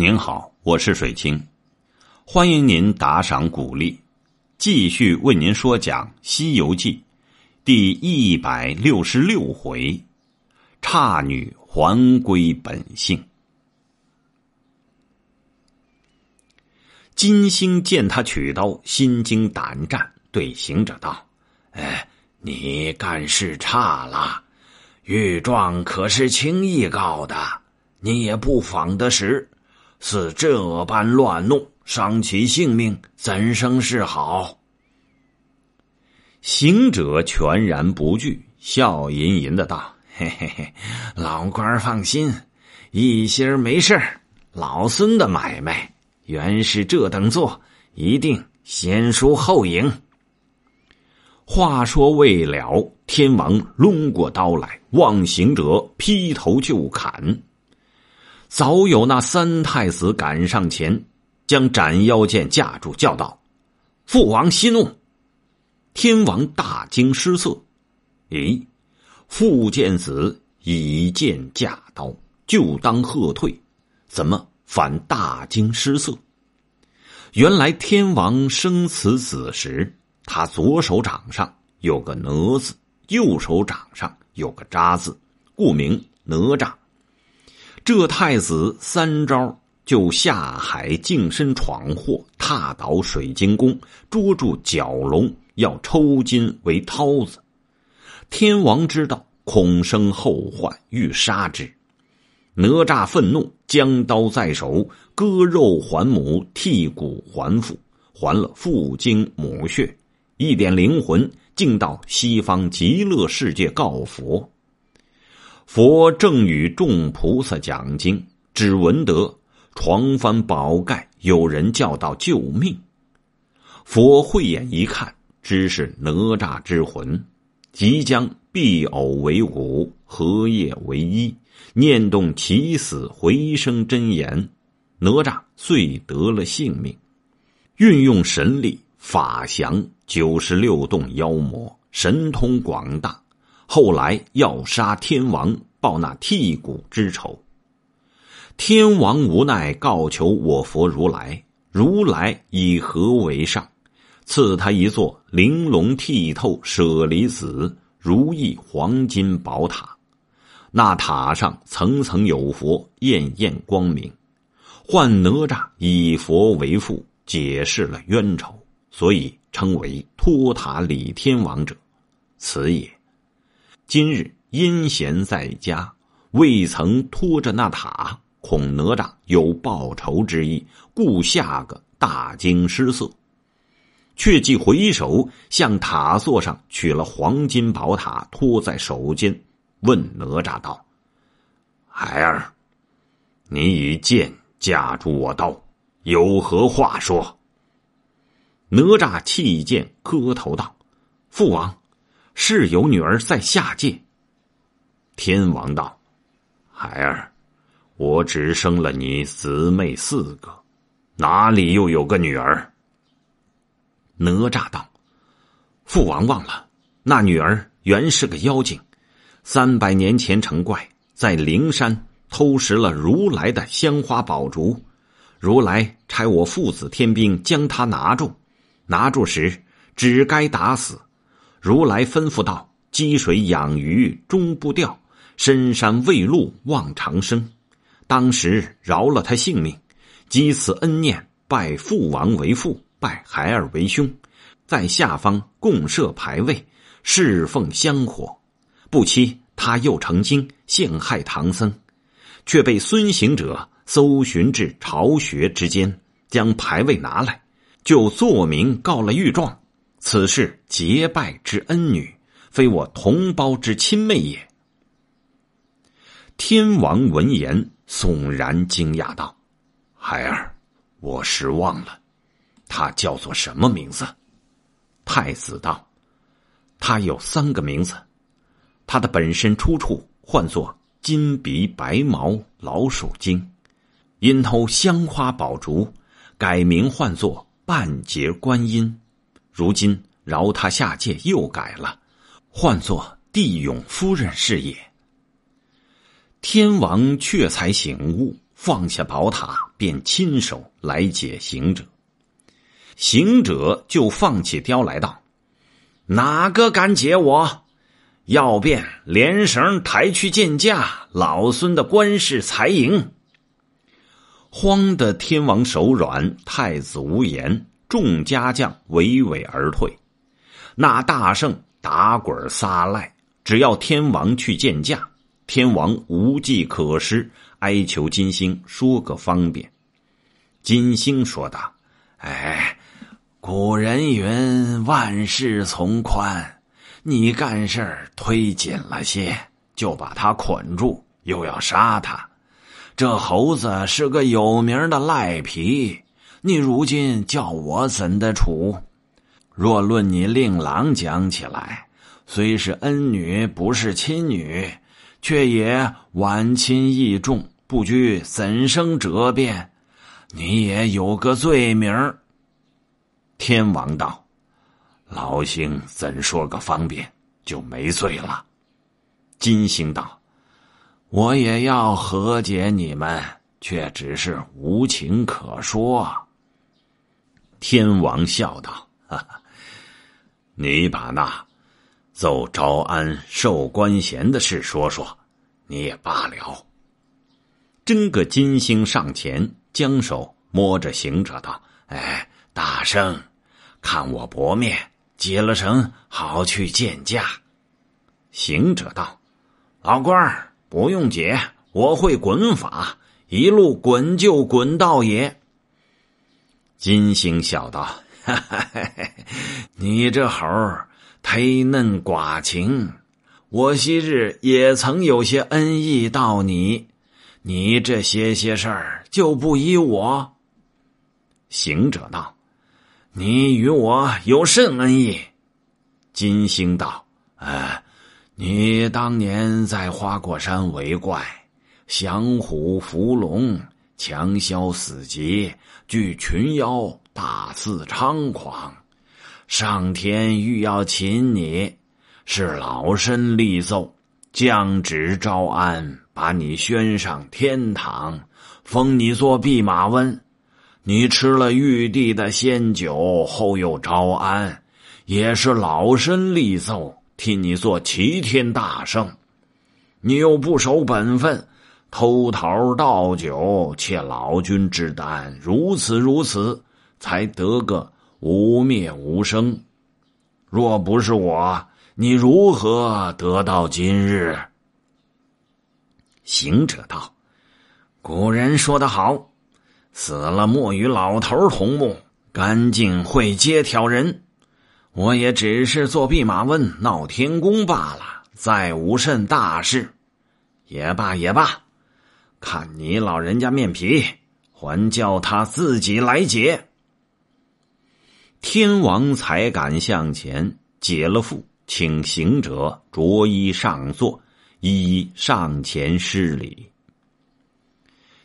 您好，我是水清，欢迎您打赏鼓励，继续为您说讲《西游记》第一百六十六回：差女还归本性。金星见他取刀，心惊胆战，对行者道：“哎，你干事差了，御状可是轻易告的，你也不妨得实。”似这般乱弄，伤其性命，怎生是好？行者全然不惧，笑吟吟的道：“嘿嘿嘿，老官放心，一心儿没事儿老孙的买卖原是这等做，一定先输后赢。”话说未了，天王抡过刀来，望行者劈头就砍。早有那三太子赶上前，将斩妖剑架住，叫道：“父王息怒！”天王大惊失色，咦，傅剑子以剑架刀，就当喝退，怎么反大惊失色？原来天王生此子时，他左手掌上有个哪字，右手掌上有个扎字，故名哪吒。这太子三招就下海净身闯祸，踏倒水晶宫，捉住蛟龙，要抽筋为涛子。天王知道，恐生后患，欲杀之。哪吒愤怒，将刀在手，割肉还母，剔骨还父，还了父精母血，一点灵魂，竟到西方极乐世界告佛。佛正与众菩萨讲经，只闻得床翻宝盖，有人叫道：“救命！”佛慧眼一看，知是哪吒之魂，即将必偶为骨，合叶为一，念动起死回生真言，哪吒遂得了性命。运用神力，法降九十六洞妖魔，神通广大。后来要杀天王，报那剔骨之仇。天王无奈，告求我佛如来。如来以何为上？赐他一座玲珑剔透、舍利子如意黄金宝塔。那塔上层层有佛，艳艳光明。唤哪吒以佛为父，解释了冤仇，所以称为托塔李天王者，此也。今日阴闲在家，未曾拖着那塔，恐哪吒有报仇之意，故吓个大惊失色。却即回首向塔座上取了黄金宝塔，托在手间，问哪吒道：“孩儿，你以剑架住我刀，有何话说？”哪吒弃剑，磕头道：“父王。”是有女儿在下界。天王道：“孩儿，我只生了你姊妹四个，哪里又有个女儿？”哪吒道：“父王忘了，那女儿原是个妖精，三百年前成怪，在灵山偷食了如来的香花宝烛，如来差我父子天兵将她拿住，拿住时只该打死。”如来吩咐道：“积水养鱼终不掉，深山未露望长生。”当时饶了他性命，积此恩念，拜父王为父，拜孩儿为兄，在下方共设牌位，侍奉香火。不期他又成精，陷害唐僧，却被孙行者搜寻至巢穴之间，将牌位拿来，就作名告了御状。此事结拜之恩女，非我同胞之亲妹也。天王闻言悚然惊讶道：“孩儿，我失望了。他叫做什么名字？”太子道：“他有三个名字。他的本身出处唤作金鼻白毛老鼠精，因偷香花宝烛，改名唤作半截观音。”如今饶他下界，又改了，唤作帝勇夫人是也。天王却才醒悟，放下宝塔，便亲手来解行者。行者就放起雕来道：“哪个敢解我？要便连绳抬去见驾，老孙的官事才赢。”慌得天王手软，太子无言，众家将娓娓而退。那大圣打滚撒赖，只要天王去见驾。天王无计可施，哀求金星说个方便。金星说道：“哎，古人云万事从宽，你干事儿忒紧了些，就把他捆住，又要杀他。这猴子是个有名的赖皮，你如今叫我怎的处？若论你令郎讲起来，虽是恩女，不是亲女。”却也晚亲义重，不拘怎生折变，你也有个罪名。天王道：“老星怎说个方便，就没罪了。”金星道：“我也要和解你们，却只是无情可说。”天王笑道：“哈哈，你把那……”奏招安受官衔的事说说，你也罢了。真个金星上前，将手摸着行者道：“哎，大圣，看我薄面，解了绳，好去见驾。”行者道：“老官儿不用解，我会滚法，一路滚就滚到也。”金星笑道：“哈哈，你这猴儿。”忒嫩寡情，我昔日也曾有些恩义到你，你这些些事儿就不依我。行者道：“你与我有甚恩义？”金星道：“哎，你当年在花果山为怪，降虎伏龙，强消死劫，聚群妖，大肆猖狂。”上天欲要擒你，是老身立奏，降旨招安，把你宣上天堂，封你做弼马温。你吃了玉帝的仙酒，后又招安，也是老身立奏，替你做齐天大圣。你又不守本分，偷桃倒酒，窃老君之丹，如此如此，才得个。无灭无生，若不是我，你如何得到今日？行者道：“古人说得好，死了莫与老头同墓，干净会接挑人。我也只是做弼马温闹天宫罢了，再无甚大事。也罢也罢，看你老人家面皮，还叫他自己来解。”天王才敢向前解了缚，请行者着衣上座，一一上前施礼。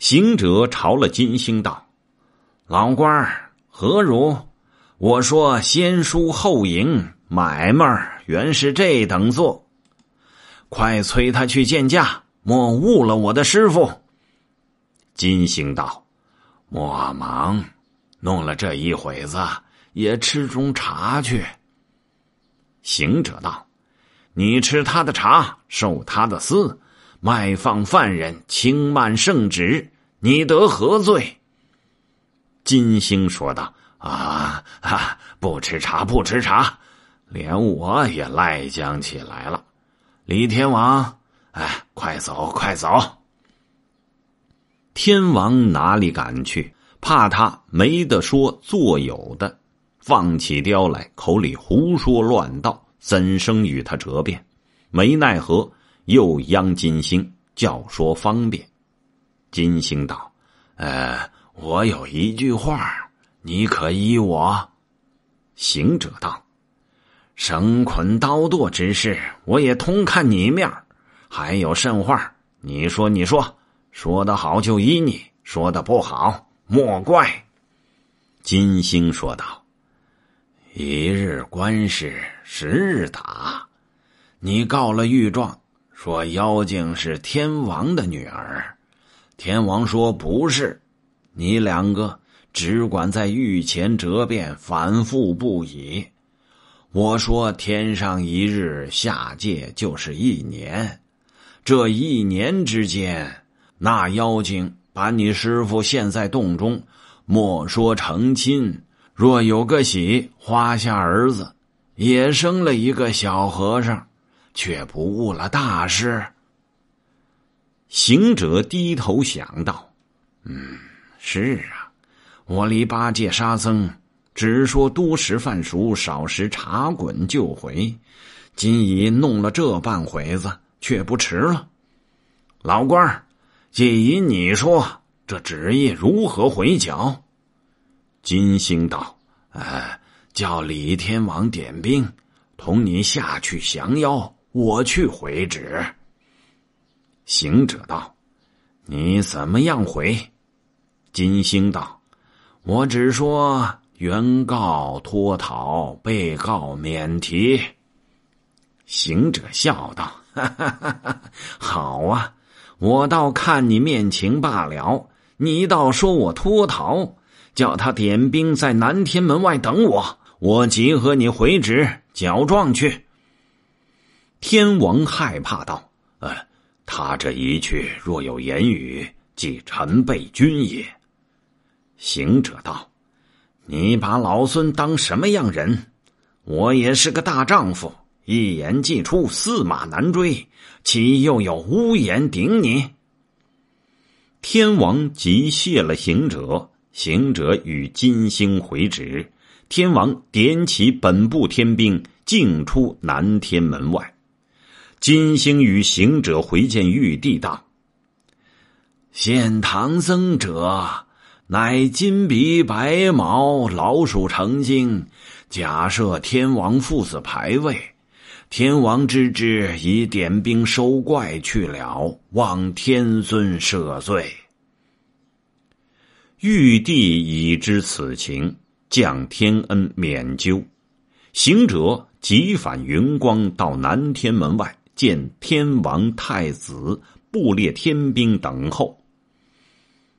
行者朝了金星道：“老官儿何如？我说先输后赢，买卖原是这等做。快催他去见驾，莫误了我的师傅。”金星道：“莫忙，弄了这一会子。”也吃中茶去。行者道：“你吃他的茶，受他的私，卖放犯人，轻慢圣旨，你得何罪？”金星说道：“啊啊，不吃茶，不吃茶，连我也赖将起来了。李天王，哎，快走，快走！”天王哪里敢去？怕他没得说，做有的。放起雕来，口里胡说乱道，怎生与他折辩？没奈何，又央金星教说方便。金星道：“呃，我有一句话，你可依我？”行者道：“绳捆刀剁之事，我也通看你面还有甚话？你说，你说，说的好就依你，说的不好莫怪。”金星说道。一日官司十日打，你告了御状，说妖精是天王的女儿，天王说不是，你两个只管在御前折辩，反复不已。我说天上一日，下界就是一年，这一年之间，那妖精把你师傅陷在洞中，莫说成亲，若有个喜，花下儿子，也生了一个小和尚，却不误了大事。行者低头想到：“嗯，是啊，我离八戒、沙僧。”只说多食饭熟，少食茶滚就回。今已弄了这半回子，却不迟了。老官儿，既依你说，这旨意如何回缴？金星道：“呃，叫李天王点兵，同你下去降妖，我去回旨。”行者道：“你怎么样回？”金星道：“我只说。”原告脱逃，被告免提。行者笑道：“哈哈哈哈好啊，我倒看你面情罢了。你倒说我脱逃，叫他点兵在南天门外等我，我即和你回旨缴状去。”天王害怕道：“呃，他这一去，若有言语，即臣辈君也。”行者道。你把老孙当什么样人？我也是个大丈夫，一言既出，驷马难追，岂又有无言顶你？天王即谢了行者，行者与金星回旨，天王点起本部天兵，径出南天门外。金星与行者回见玉帝道：“现唐僧者。”乃金鼻白毛老鼠成精，假设天王父子牌位，天王之之已点兵收怪去了，望天尊赦罪。玉帝已知此情，降天恩免究。行者即返云光，到南天门外见天王、太子、布列天兵等候。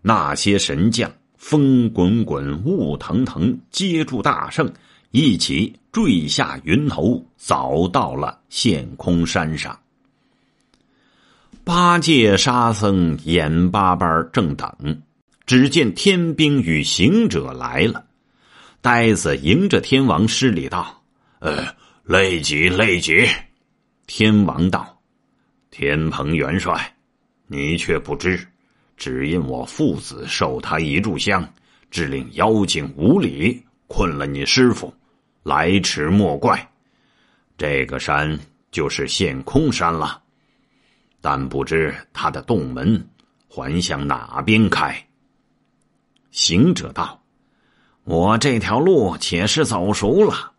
那些神将风滚滚、雾腾腾，接住大圣，一起坠下云头，早到了陷空山上。八戒、沙僧眼巴巴正等，只见天兵与行者来了。呆子迎着天王施礼道：“呃，累己累己。”天王道：“天蓬元帅，你却不知。”只因我父子受他一炷香，致令妖精无礼，困了你师傅，来迟莫怪。这个山就是陷空山了，但不知他的洞门还向哪边开。行者道：“我这条路且是走熟了，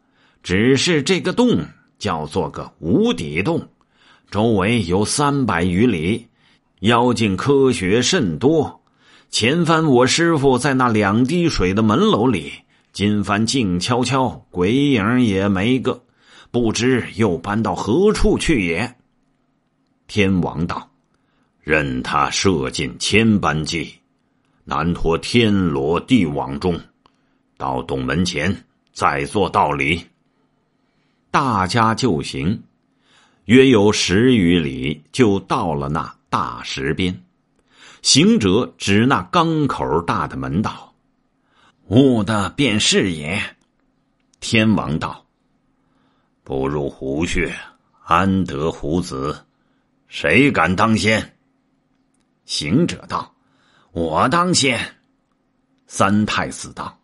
只是这个洞叫做个无底洞，周围有三百余里。”妖精科学甚多，前番我师傅在那两滴水的门楼里，今番静悄悄，鬼影也没个，不知又搬到何处去也。天王道：“任他射尽千般计，难脱天罗地网中。到洞门前再做道理。”大家就行，约有十余里，就到了那。大石边，行者指那缸口大的门道：“悟的便是也。”天王道：“不入虎穴，安得虎子？谁敢当先？”行者道：“我当先。”三太子道：“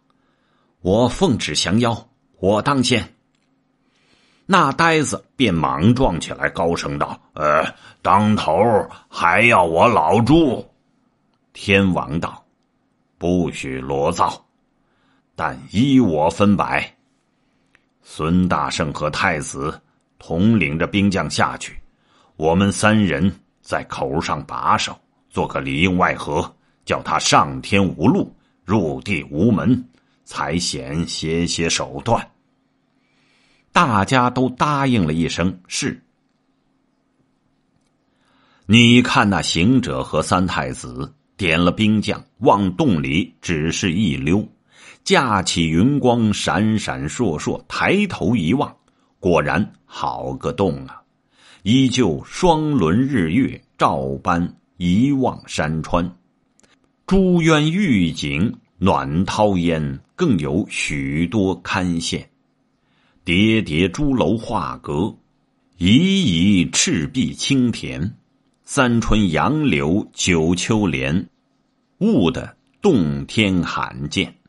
我奉旨降妖，我当先。”那呆子便莽撞起来，高声道：“呃，当头还要我老朱？”天王道：“不许罗造，但依我分白。孙大圣和太子统领着兵将下去，我们三人在口上把守，做个里应外合，叫他上天无路，入地无门，才显些些手段。”大家都答应了一声“是”。你看那行者和三太子点了兵将往洞里只是一溜，架起云光闪闪烁烁，抬头一望，果然好个洞啊！依旧双轮日月照般一望山川，珠渊玉井暖涛烟，更有许多堪羡。叠叠朱楼画阁，旖旎赤壁青田，三春杨柳九秋莲，雾的洞天罕见。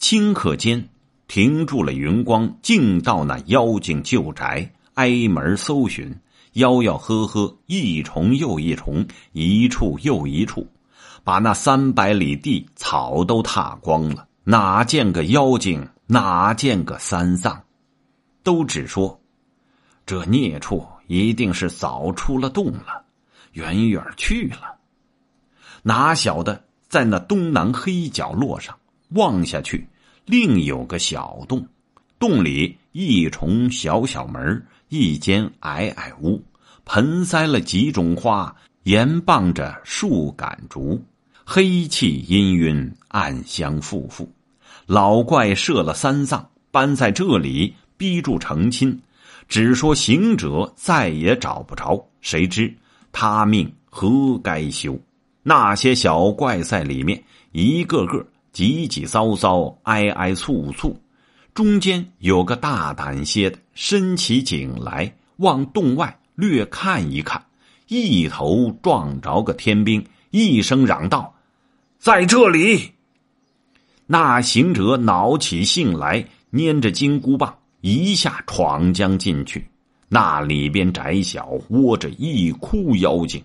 顷刻间，停住了云光，径到那妖精旧宅。挨门搜寻，吆吆喝喝，一重又一重，一处又一处，把那三百里地草都踏光了。哪见个妖精？哪见个三藏？都只说这孽畜一定是早出了洞了，远远去了。哪晓得在那东南黑角落上望下去，另有个小洞，洞里一重小小门。一间矮矮屋，盆栽了几种花，沿傍着树杆竹，黑气氤氲，暗香馥馥。老怪设了三藏，搬在这里逼住成亲，只说行者再也找不着，谁知他命何该休？那些小怪在里面，一个个急急骚骚，挨挨促促。中间有个大胆些的，伸起颈来，往洞外略看一看，一头撞着个天兵，一声嚷道：“在这里！”那行者恼起性来，拈着金箍棒，一下闯将进去。那里边窄小，窝着一窟妖精。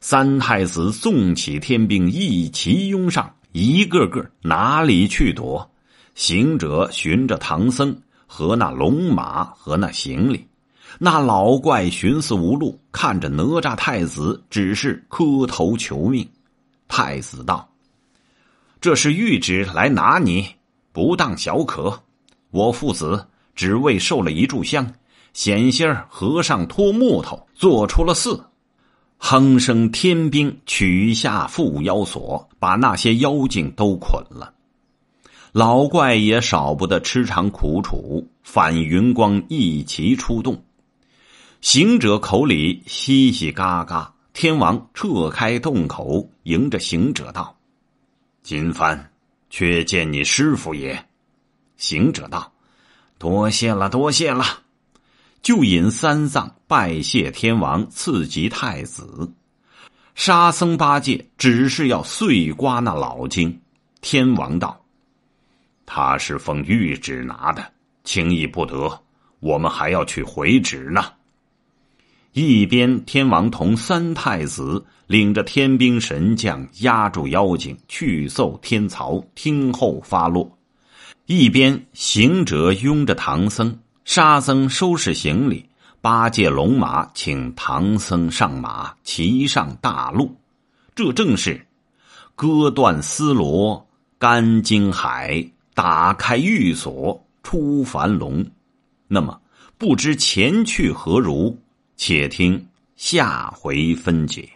三太子纵起天兵，一齐拥上，一个个哪里去躲？行者寻着唐僧和那龙马和那行李，那老怪寻思无路，看着哪吒太子，只是磕头求命。太子道：“这是谕旨来拿你，不当小可。我父子只为受了一炷香，险些儿和尚拖木头做出了寺。哼声天兵取下缚妖锁，把那些妖精都捆了。”老怪也少不得吃尝苦楚，反云光一齐出动。行者口里嘻嘻嘎嘎，天王撤开洞口，迎着行者道：“金帆，却见你师傅也。”行者道：“多谢了，多谢了。”就引三藏拜谢天王，赐级太子。沙僧八戒只是要碎刮那老精。天王道。他是奉谕旨拿的，轻易不得。我们还要去回旨呢。一边天王同三太子领着天兵神将压住妖精去奏天曹，听候发落；一边行者拥着唐僧、沙僧收拾行李，八戒龙马请唐僧上马，骑上大路。这正是割断丝罗，干惊海。打开玉锁出樊笼，那么不知前去何如？且听下回分解。